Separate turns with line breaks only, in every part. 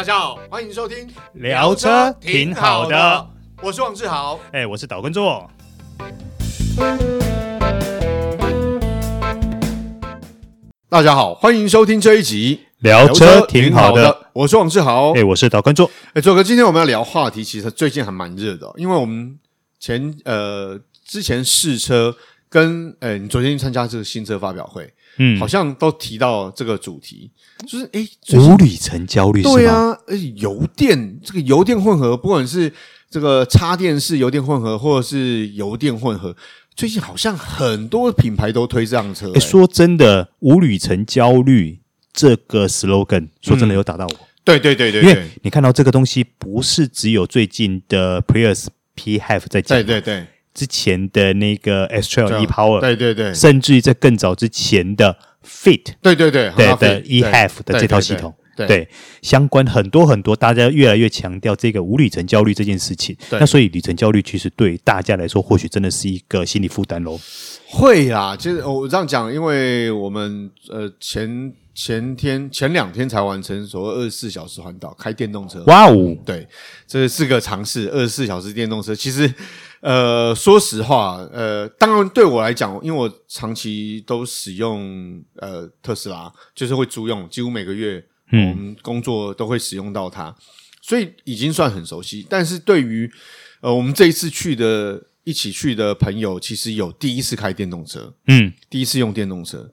大家好，欢迎收听
聊车挺好的，
我是王志豪，
哎，我是岛根座。
大家好，欢迎收听这一集
聊车挺好的，
我是王志豪，
哎，我是岛根座，
哎，左哥，今天我们要聊话题，其实最近还蛮热的，因为我们前呃之前试车跟呃你昨天参加这个新车发表会。嗯，好像都提到这个主题，就是诶，
无里程焦虑，
对啊，而且油电这个油电混合，不管是这个插电式油电混合，或者是油电混合，最近好像很多品牌都推这辆车。
哎，说真的，无里程焦虑这个 slogan，说真的有打到我。嗯、
对对对对，
因为你看到这个东西，不是只有最近的 Prius PHEV 在讲，
对对对。
之前的那个 X-Trail e-Power，
对对对，
甚至于在更早之前的 Fit，
对对对，
对的 e:HEV 的这套系统，对相关很多很多，大家越来越强调这个无里程焦虑这件事情。那所以里程焦虑其实对大家来说，或许真的是一个心理负担喽。
会啊，其实我这样讲，因为我们呃前前天前两天才完成所谓二十四小时环岛开电动车，
哇哦，
对，这是个尝试，二十四小时电动车。其实。呃，说实话，呃，当然对我来讲，因为我长期都使用呃特斯拉，就是会租用，几乎每个月我们工作都会使用到它，所以已经算很熟悉。但是对于呃我们这一次去的一起去的朋友，其实有第一次开电动车，嗯，第一次用电动车，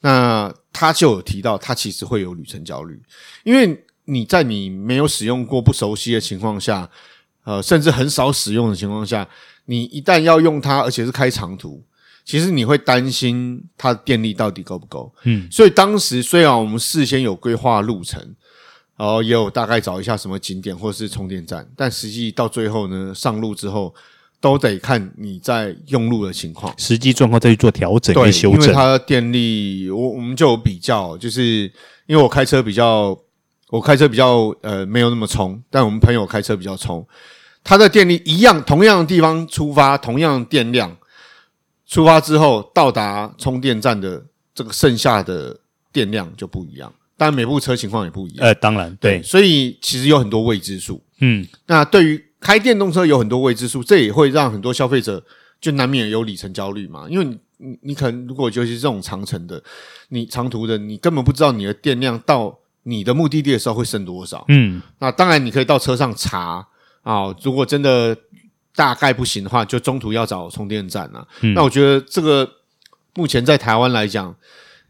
那他就有提到，他其实会有旅程焦虑，因为你在你没有使用过、不熟悉的情况下，呃，甚至很少使用的情况下。你一旦要用它，而且是开长途，其实你会担心它的电力到底够不够。嗯，所以当时虽然我们事先有规划路程，然后也有大概找一下什么景点或是充电站，但实际到最后呢，上路之后都得看你在用路的情况，
实际状况再去做调整跟修正。
因为它的电力，我我们就有比较，就是因为我开车比较，我开车比较呃没有那么冲，但我们朋友开车比较冲。它的电力一样，同样的地方出发，同样的电量，出发之后到达充电站的这个剩下的电量就不一样。但，每部车情况也不一样。
呃，当然，对，
所以其实有很多未知数。嗯，那对于开电动车有很多未知数，这也会让很多消费者就难免有里程焦虑嘛。因为你你你可能如果尤其是这种长程的，你长途的，你根本不知道你的电量到你的目的地的时候会剩多少。嗯，那当然你可以到车上查。啊、哦，如果真的大概不行的话，就中途要找充电站了、啊。嗯、那我觉得这个目前在台湾来讲，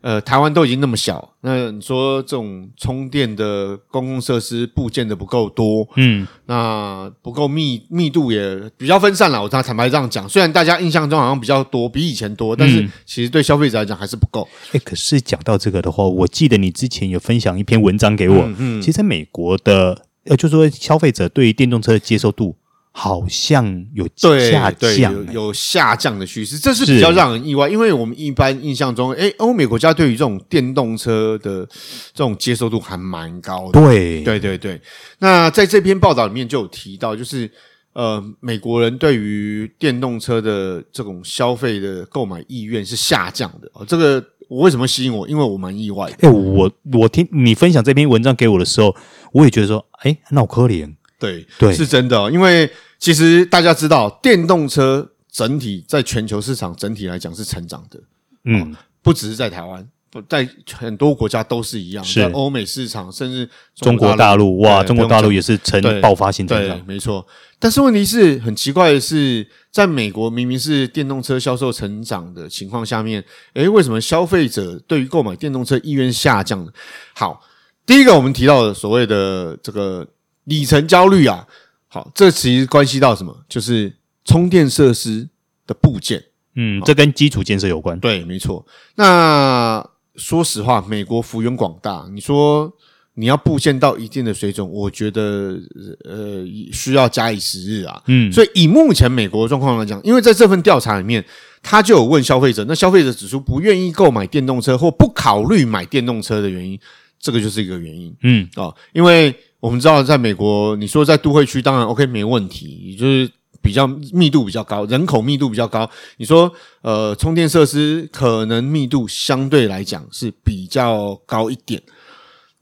呃，台湾都已经那么小，那你说这种充电的公共设施部件的不够多，嗯，那不够密密度也比较分散了。我他坦白这样讲，虽然大家印象中好像比较多，比以前多，但是其实对消费者来讲还是不够。
哎、嗯，可是讲到这个的话，我记得你之前有分享一篇文章给我，嗯，嗯其实在美国的。呃，就是说消费者对于电动车的接受度好像有下降，
有有下降的趋势，这是比较让人意外。因为我们一般印象中，诶，欧美国家对于这种电动车的这种接受度还蛮高的。
对，
对，对，对。那在这篇报道里面就有提到，就是呃，美国人对于电动车的这种消费的购买意愿是下降的。哦，这个。我为什么吸引我？因为我蛮意外的。
哎、欸，我我听你分享这篇文章给我的时候，我也觉得说，哎、欸，那我可怜。
对对，是真的哦。因为其实大家知道，电动车整体在全球市场整体来讲是成长的。嗯，不只是在台湾。在很多国家都是一样，在欧美市场，甚至
中国大陆，哇，中国大陆也是呈爆发性增长，
对，没错。但是问题是很奇怪的是，在美国明明是电动车销售成长的情况下面，诶，为什么消费者对于购买电动车意愿下降呢？好，第一个我们提到的所谓的这个里程焦虑啊，好，这其实关系到什么？就是充电设施的部件，
嗯，这跟基础建设有关，
对，没错。那说实话，美国幅员广大，你说你要布建到一定的水准，我觉得呃需要假以时日啊。嗯，所以以目前美国的状况来讲，因为在这份调查里面，他就有问消费者，那消费者指出不愿意购买电动车或不考虑买电动车的原因，这个就是一个原因。嗯，哦，因为我们知道在美国，你说在都会区当然 OK 没问题，就是。比较密度比较高，人口密度比较高。你说，呃，充电设施可能密度相对来讲是比较高一点，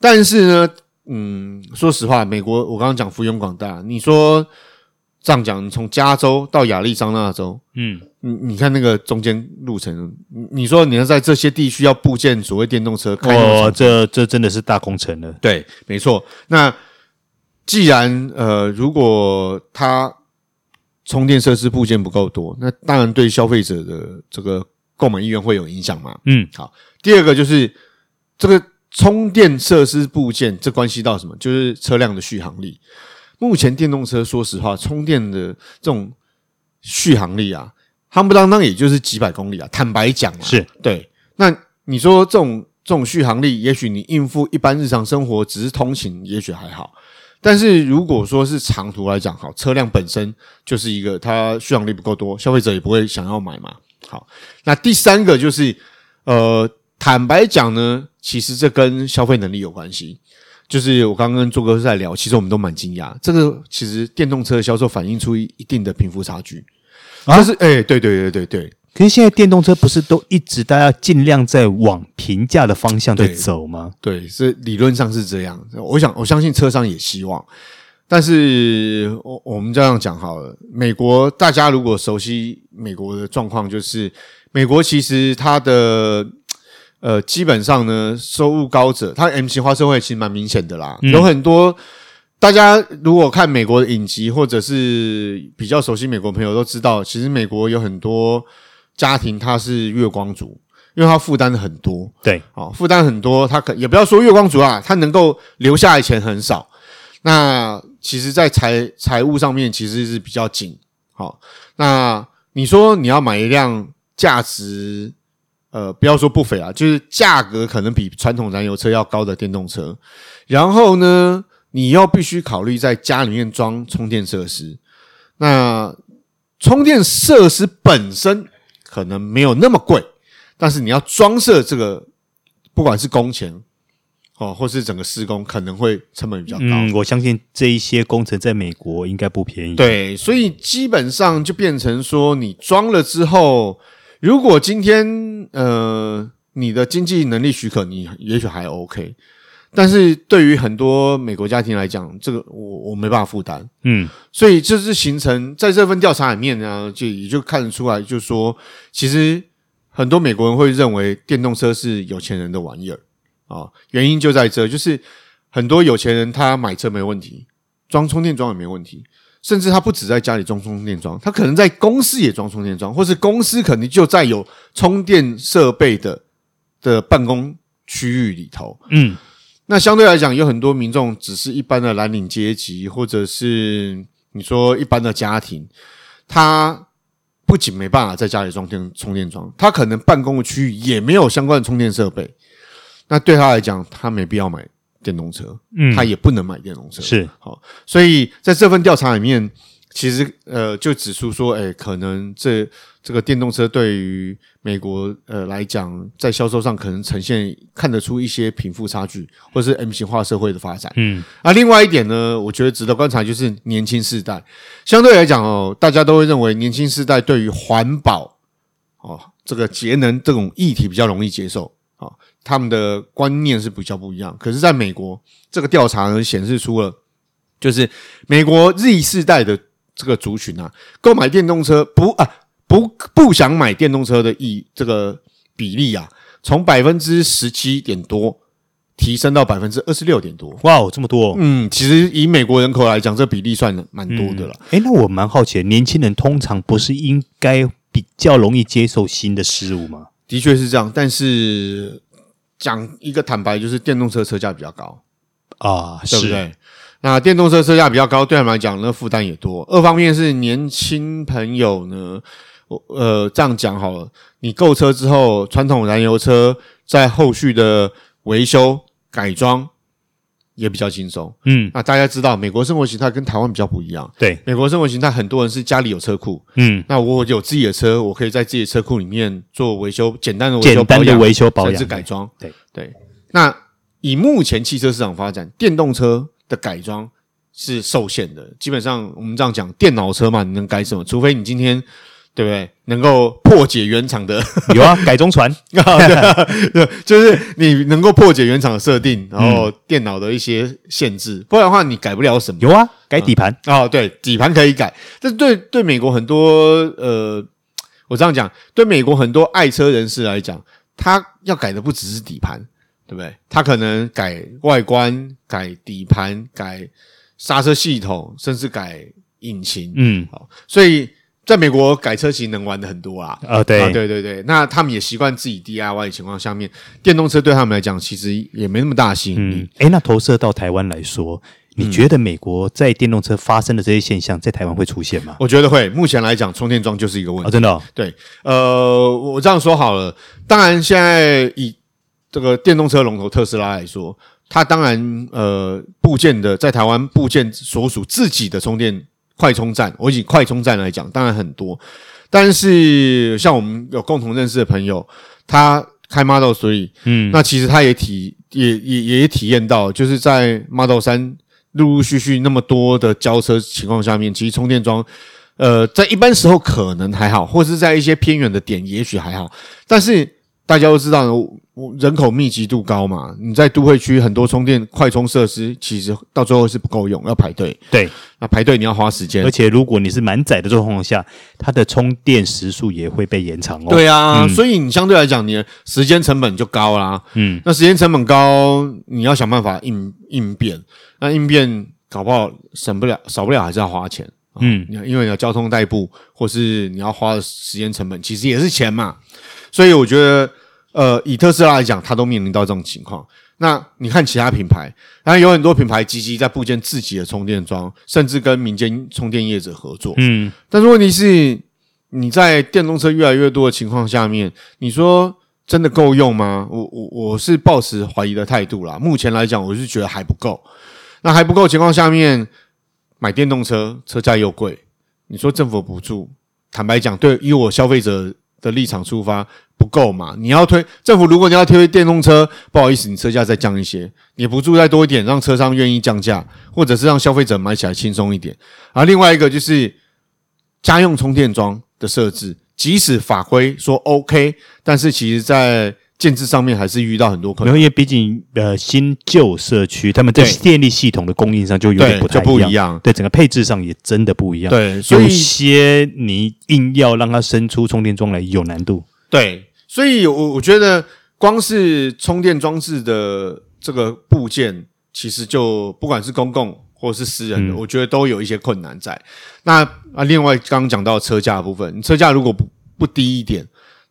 但是呢，嗯，说实话，美国我刚刚讲幅员广大，你说这样讲，你从加州到亚利桑那州，嗯，你你看那个中间路程，你说你要在这些地区要布建所谓电动车，
哦，这这真的是大工程了。
对，没错。那既然呃，如果它充电设施部件不够多，那当然对消费者的这个购买意愿会有影响嘛。嗯，好。第二个就是这个。充电设施部件，这关系到什么？就是车辆的续航力。目前电动车，说实话，充电的这种续航力啊，夯不当当也就是几百公里啊。坦白讲啊，
是
对。那你说这种这种续航力，也许你应付一般日常生活，只是通勤，也许还好。但是如果说是长途来讲，好，车辆本身就是一个它续航力不够多，消费者也不会想要买嘛。好，那第三个就是呃。坦白讲呢，其实这跟消费能力有关系。就是我刚刚跟做哥在聊，其实我们都蛮惊讶。这个其实电动车的销售反映出一定的贫富差距。啊，就是哎，对对对对对。
可是现在电动车不是都一直大家尽量在往平价的方向在走吗？
对，对，是理论上是这样。我想我相信车商也希望。但是我我们这样讲好了，美国大家如果熟悉美国的状况，就是美国其实它的。呃，基本上呢，收入高者，它 M 型化社会其实蛮明显的啦。嗯、有很多大家如果看美国的影集，或者是比较熟悉美国朋友都知道，其实美国有很多家庭他是月光族，因为他负担的很多。
对，
哦，负担很多，他可也不要说月光族啊，他能够留下来钱很少。那其实，在财财务上面其实是比较紧。好、哦，那你说你要买一辆价值。呃，不要说不菲啊，就是价格可能比传统燃油车要高的电动车，然后呢，你要必须考虑在家里面装充电设施。那充电设施本身可能没有那么贵，但是你要装设这个，不管是工钱哦，或是整个施工，可能会成本比较高。
嗯，我相信这一些工程在美国应该不便宜。
对，所以基本上就变成说，你装了之后。如果今天呃你的经济能力许可，你也许还 OK，但是对于很多美国家庭来讲，这个我我没办法负担，嗯，所以就是形成在这份调查里面呢，就也就看得出来，就是说其实很多美国人会认为电动车是有钱人的玩意儿啊，原因就在这，就是很多有钱人他买车没问题，装充电桩也没问题。甚至他不止在家里装充电桩，他可能在公司也装充电桩，或是公司可能就在有充电设备的的办公区域里头。嗯，那相对来讲，有很多民众只是一般的蓝领阶级，或者是你说一般的家庭，他不仅没办法在家里装电充电桩，他可能办公的区域也没有相关的充电设备。那对他来讲，他没必要买。电动车，嗯，他也不能买电动车，
是
好，所以在这份调查里面，其实呃，就指出说，哎，可能这这个电动车对于美国呃来讲，在销售上可能呈现看得出一些贫富差距，或是 M 型化社会的发展，嗯，啊，另外一点呢，我觉得值得观察就是年轻世代，相对来讲哦，大家都会认为年轻世代对于环保哦这个节能这种议题比较容易接受。他们的观念是比较不一样，可是在美国，这个调查呢显示出了，就是美国 Z 世代的这个族群啊，购买电动车不啊不不想买电动车的意这个比例啊，从百分之十七点多提升到百分之二十六点多。
哇哦，这么多！
嗯，其实以美国人口来讲，这比例算蛮多的了。
诶、嗯，那我蛮好奇，年轻人通常不是应该比较容易接受新的事物吗？
的确是这样，但是。讲一个坦白，就是电动车车价比较高
啊，
对不对？是那电动车车价比较高，对他们来讲，那负担也多。二方面是年轻朋友呢，我呃这样讲好了，你购车之后，传统燃油车在后续的维修改装也比较轻松。嗯，那大家知道，美国生活形态跟台湾比较不一样。
对，
美国生活形态，很多人是家里有车库。嗯，那我有自己的车，我可以在自己的车库里面做维修，简单的维修保养、简单的维修保养、甚至改装。对对。那以目前汽车市场发展，电动车的改装是受限的。基本上，我们这样讲，电脑车嘛，你能改什么？除非你今天。对不对？能够破解原厂的
有啊，改中传
啊，对啊，对，就是你能够破解原厂的设定，然后电脑的一些限制，不然的话你改不了什么。
有啊，改底盘
啊，哦，对，底盘可以改，但是对对美国很多呃，我这样讲，对美国很多爱车人士来讲，他要改的不只是底盘，对不对？他可能改外观、改底盘、改刹车系统，甚至改引擎。嗯，好，所以。在美国改车型能玩的很多啊，
呃，对，
啊，对对对，那他们也习惯自己 DIY 的情况下面，电动车对他们来讲其实也没那么大吸引力。
哎，那投射到台湾来说，你觉得美国在电动车发生的这些现象，在台湾会出现吗？
我觉得会。目前来讲，充电桩就是一个问题。
哦，真的哦？
对，呃，我这样说好了，当然现在以这个电动车龙头特斯拉来说，它当然呃部件的在台湾部件所属自己的充电。快充站，我以快充站来讲，当然很多，但是像我们有共同认识的朋友，他开 Model 3，嗯，那其实他也体也也也体验到，就是在 Model 三陆陆续续那么多的交车情况下面，其实充电桩，呃，在一般时候可能还好，或是在一些偏远的点也许还好，但是大家都知道。人口密集度高嘛，你在都会区很多充电快充设施，其实到最后是不够用，要排队。
对，
那排队你要花时间，
而且如果你是满载的状况下，它的充电时速也会被延长哦。
对啊，嗯、所以你相对来讲，你的时间成本就高啦。嗯，那时间成本高，你要想办法应应变，那应变搞不好省不了，少不了还是要花钱。嗯，因为你要交通代步，或是你要花的时间成本，其实也是钱嘛。所以我觉得。呃，以特斯拉来讲，它都面临到这种情况。那你看其他品牌，当然有很多品牌积极在布建自己的充电桩，甚至跟民间充电业者合作。嗯，但是问题是，你在电动车越来越多的情况下面，你说真的够用吗？我我我是抱持怀疑的态度啦。目前来讲，我是觉得还不够。那还不够情况下面，买电动车车价又贵，你说政府补助，坦白讲，对以我消费者的立场出发。不够嘛？你要推政府，如果你要推电动车，不好意思，你车价再降一些，你补助再多一点，让车商愿意降价，或者是让消费者买起来轻松一点。而另外一个就是家用充电桩的设置，即使法规说 OK，但是其实在建制上面还是遇到很多困难。
因为毕竟呃新旧社区，他们在电力系统的供应上就有点不太一样，
不一样，
对整个配置上也真的不一样。
对，
所以有些你硬要让它伸出充电桩来有难度。
对。所以，我我觉得光是充电装置的这个部件，其实就不管是公共或是私人的，嗯、我觉得都有一些困难在。那啊，另外刚刚讲到车价部分，你车价如果不不低一点，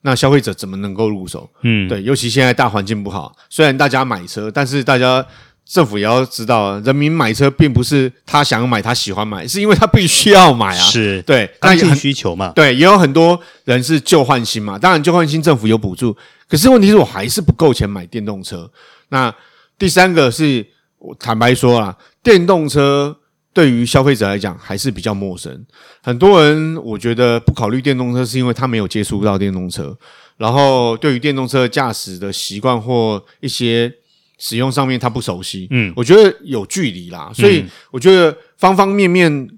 那消费者怎么能够入手？嗯，对，尤其现在大环境不好，虽然大家买车，但是大家。政府也要知道，人民买车并不是他想买、他喜欢买，是因为他必须要买啊。
是
对，
刚性需求嘛。
对，也有很多人是旧换新嘛。当然，旧换新政府有补助，可是问题是我还是不够钱买电动车。那第三个是我坦白说啊，电动车对于消费者来讲还是比较陌生。很多人我觉得不考虑电动车，是因为他没有接触到电动车，然后对于电动车驾驶的习惯或一些。使用上面他不熟悉，嗯，我觉得有距离啦，所以我觉得方方面面，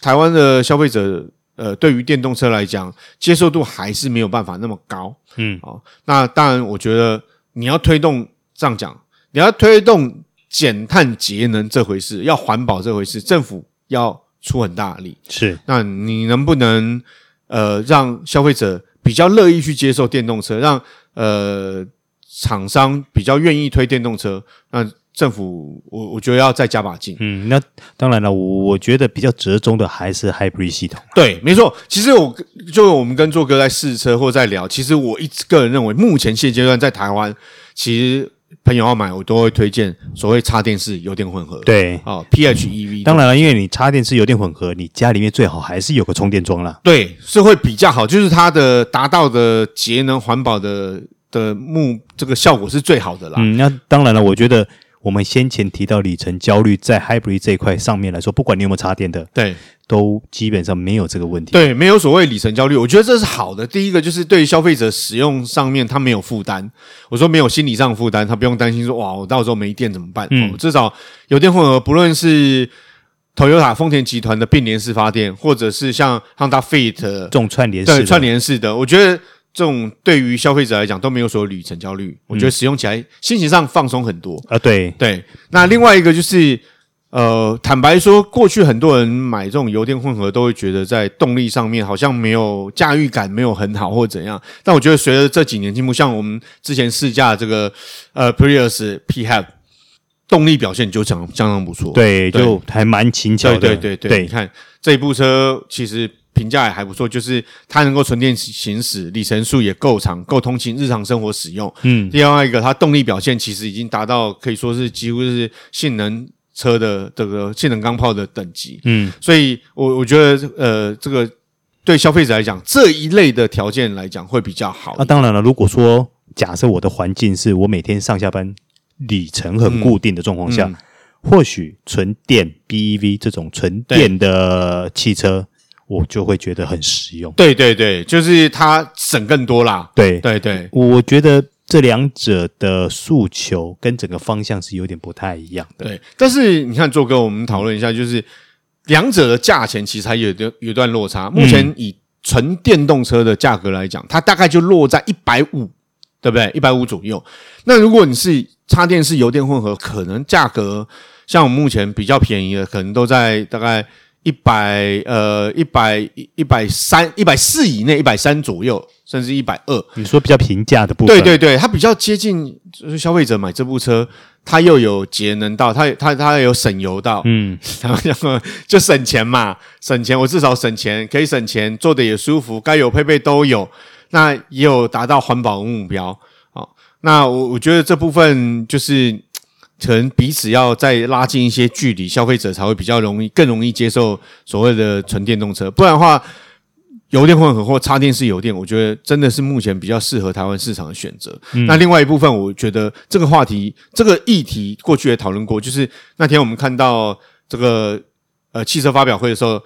台湾的消费者，呃，对于电动车来讲，接受度还是没有办法那么高，嗯，哦，那当然，我觉得你要推动这样讲，你要推动减碳节能这回事，要环保这回事，政府要出很大的力，
是，
那你能不能呃让消费者比较乐意去接受电动车，让呃。厂商比较愿意推电动车，那政府我我觉得要再加把劲。
嗯，那当然了，我我觉得比较折中的还是 hybrid 系统。
对，没错。其实我就我们跟做哥在试车或在聊，其实我一直个人认为，目前现阶段在台湾，其实朋友要买，我都会推荐所谓插电式油电混合。
对，
哦，PHEV。
当然了，因为你插电式油电混合，你家里面最好还是有个充电桩啦。
对，是会比较好，就是它的达到的节能环保的。的目这个效果是最好的啦。
嗯，那当然了，我觉得我们先前提到里程焦虑，在 Hybrid 这一块上面来说，不管你有没有插电的，
对，
都基本上没有这个问题。
对，没有所谓里程焦虑，我觉得这是好的。第一个就是对于消费者使用上面，他没有负担。我说没有心理上负担，他不用担心说哇，我到时候没电怎么办？嗯，至少有电混合，不论是 Toyota 丰田集团的并联式发电，或者是像 Honda Fit 这
种串联式的
串联式的，我觉得这种对于消费者来讲都没有所谓里程焦虑，我觉得使用起来心情上放松很多
啊。对
对，那另外一个就是。呃，坦白说，过去很多人买这种油电混合都会觉得在动力上面好像没有驾驭感，没有很好或怎样。但我觉得随着这几年进步，像我们之前试驾这个呃 Prius PHEV，动力表现就相相当不错，
对，就还蛮轻巧的。
对对对对，你看这部车其实评价也还不错，就是它能够纯电行驶，里程数也够长，够通勤日常生活使用。嗯，另外一个它动力表现其实已经达到可以说是几乎是性能。车的这个性能钢炮的等级，嗯，所以我我觉得，呃，这个对消费者来讲，这一类的条件来讲会比较好。
那、啊、当然了，如果说假设我的环境是我每天上下班里程很固定的状况下，嗯嗯、或许纯电 BEV 这种纯电的汽车，我就会觉得很实用。
对对对，就是它省更多啦。
对
对对，
我觉得。这两者的诉求跟整个方向是有点不太一样的。
对，但是你看，做哥，我们讨论一下，就是两者的价钱其实还有有有段落差。目前以纯电动车的价格来讲，它大概就落在一百五，对不对？一百五左右。那如果你是插电式油电混合，可能价格像我们目前比较便宜的，可能都在大概。一百呃一百一百三一百四以内，一百三左右，甚至一百二。
你说比较平价的部分，
对对对，它比较接近，就是消费者买这部车，它又有节能到，它它它有省油到，嗯，然后然后就省钱嘛，省钱，我至少省钱，可以省钱，坐的也舒服，该有配备都有，那也有达到环保目标。好，那我我觉得这部分就是。可能彼此要再拉近一些距离，消费者才会比较容易、更容易接受所谓的纯电动车。不然的话，油电混合或插电式油电，我觉得真的是目前比较适合台湾市场的选择。嗯、那另外一部分，我觉得这个话题、这个议题过去也讨论过，就是那天我们看到这个呃汽车发表会的时候，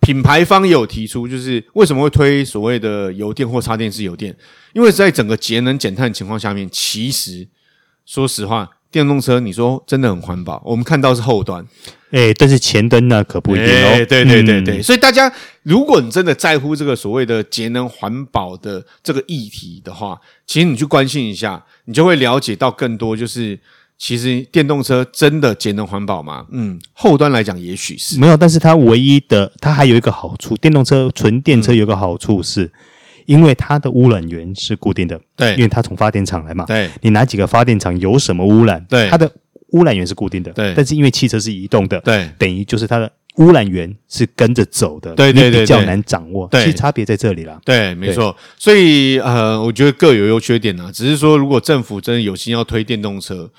品牌方也有提出，就是为什么会推所谓的油电或插电式油电？因为在整个节能减碳情况下面，其实说实话。电动车，你说真的很环保？我们看到是后端，
哎、欸，但是前端呢可不一定哦。
欸、对对对对，嗯、所以大家，如果你真的在乎这个所谓的节能环保的这个议题的话，其实你去关心一下，你就会了解到更多。就是其实电动车真的节能环保吗？嗯，后端来讲，也许是
没有，但是它唯一的，它还有一个好处，电动车纯电车有个好处是。嗯因为它的污染源是固定的，
对，
因为它从发电厂来嘛，
对，
你哪几个发电厂有什么污染，
对，
它的污染源是固定的，对，但是因为汽车是移动的，
对，
等于就是它的污染源是跟着走的，
对对对，
比较难掌握，
对，
其实差别在这里啦，
对，没错，所以呃，我觉得各有优缺点啊，只是说如果政府真的有心要推电动车。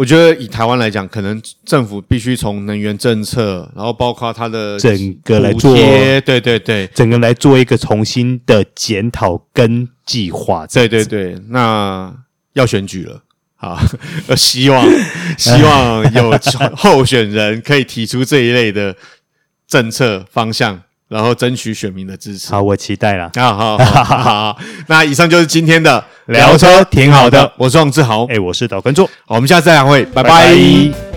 我觉得以台湾来讲，可能政府必须从能源政策，然后包括它的
整个来做，
对对对，
整个来做一个重新的检讨跟计划。
对对对，那要选举了，好，希望 希望有候选人可以提出这一类的政策方向。然后争取选民的支持。
好，我期待了。
啊，好，好，好，好，那以上就是今天的
聊车，挺好的。
我是王志豪，
哎，我是导观众。
好，我们下次再会，拜拜。拜拜。